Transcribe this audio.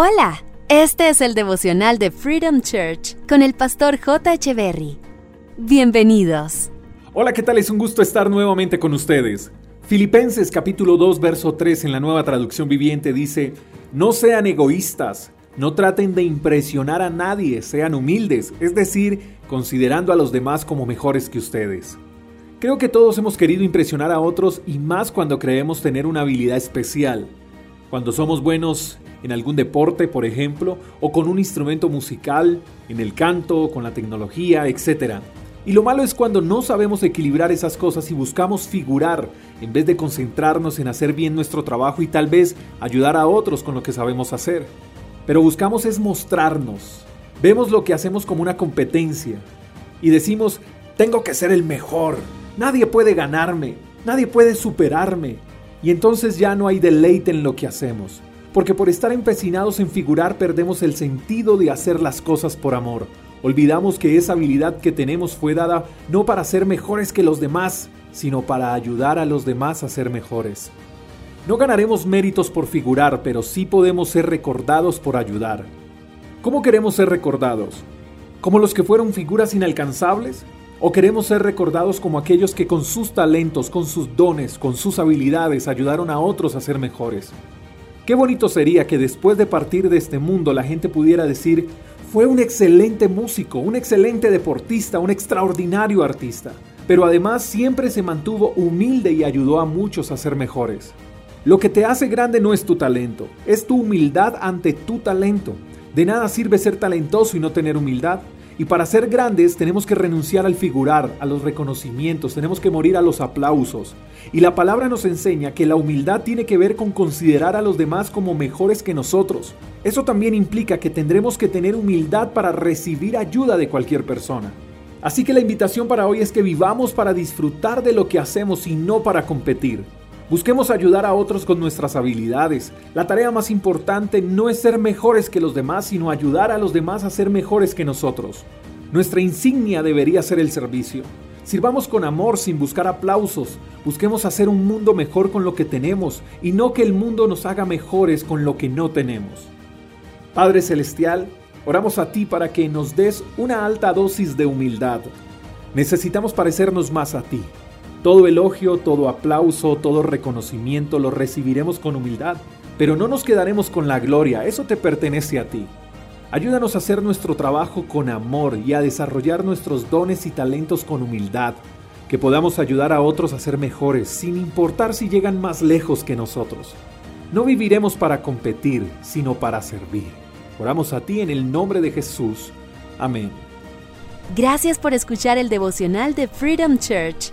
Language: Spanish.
Hola, este es el devocional de Freedom Church con el pastor J. Berry. Bienvenidos. Hola, ¿qué tal? Es un gusto estar nuevamente con ustedes. Filipenses capítulo 2, verso 3 en la nueva traducción viviente dice, no sean egoístas, no traten de impresionar a nadie, sean humildes, es decir, considerando a los demás como mejores que ustedes. Creo que todos hemos querido impresionar a otros y más cuando creemos tener una habilidad especial. Cuando somos buenos en algún deporte, por ejemplo, o con un instrumento musical, en el canto, con la tecnología, etc. Y lo malo es cuando no sabemos equilibrar esas cosas y buscamos figurar en vez de concentrarnos en hacer bien nuestro trabajo y tal vez ayudar a otros con lo que sabemos hacer pero buscamos es mostrarnos. Vemos lo que hacemos como una competencia y decimos, tengo que ser el mejor, nadie puede ganarme, nadie puede superarme. Y entonces ya no hay deleite en lo que hacemos, porque por estar empecinados en figurar perdemos el sentido de hacer las cosas por amor. Olvidamos que esa habilidad que tenemos fue dada no para ser mejores que los demás, sino para ayudar a los demás a ser mejores. No ganaremos méritos por figurar, pero sí podemos ser recordados por ayudar. ¿Cómo queremos ser recordados? ¿Como los que fueron figuras inalcanzables? ¿O queremos ser recordados como aquellos que con sus talentos, con sus dones, con sus habilidades ayudaron a otros a ser mejores? Qué bonito sería que después de partir de este mundo la gente pudiera decir, fue un excelente músico, un excelente deportista, un extraordinario artista, pero además siempre se mantuvo humilde y ayudó a muchos a ser mejores. Lo que te hace grande no es tu talento, es tu humildad ante tu talento. De nada sirve ser talentoso y no tener humildad. Y para ser grandes tenemos que renunciar al figurar, a los reconocimientos, tenemos que morir a los aplausos. Y la palabra nos enseña que la humildad tiene que ver con considerar a los demás como mejores que nosotros. Eso también implica que tendremos que tener humildad para recibir ayuda de cualquier persona. Así que la invitación para hoy es que vivamos para disfrutar de lo que hacemos y no para competir. Busquemos ayudar a otros con nuestras habilidades. La tarea más importante no es ser mejores que los demás, sino ayudar a los demás a ser mejores que nosotros. Nuestra insignia debería ser el servicio. Sirvamos con amor sin buscar aplausos. Busquemos hacer un mundo mejor con lo que tenemos y no que el mundo nos haga mejores con lo que no tenemos. Padre Celestial, oramos a ti para que nos des una alta dosis de humildad. Necesitamos parecernos más a ti. Todo elogio, todo aplauso, todo reconocimiento lo recibiremos con humildad, pero no nos quedaremos con la gloria, eso te pertenece a ti. Ayúdanos a hacer nuestro trabajo con amor y a desarrollar nuestros dones y talentos con humildad, que podamos ayudar a otros a ser mejores, sin importar si llegan más lejos que nosotros. No viviremos para competir, sino para servir. Oramos a ti en el nombre de Jesús. Amén. Gracias por escuchar el devocional de Freedom Church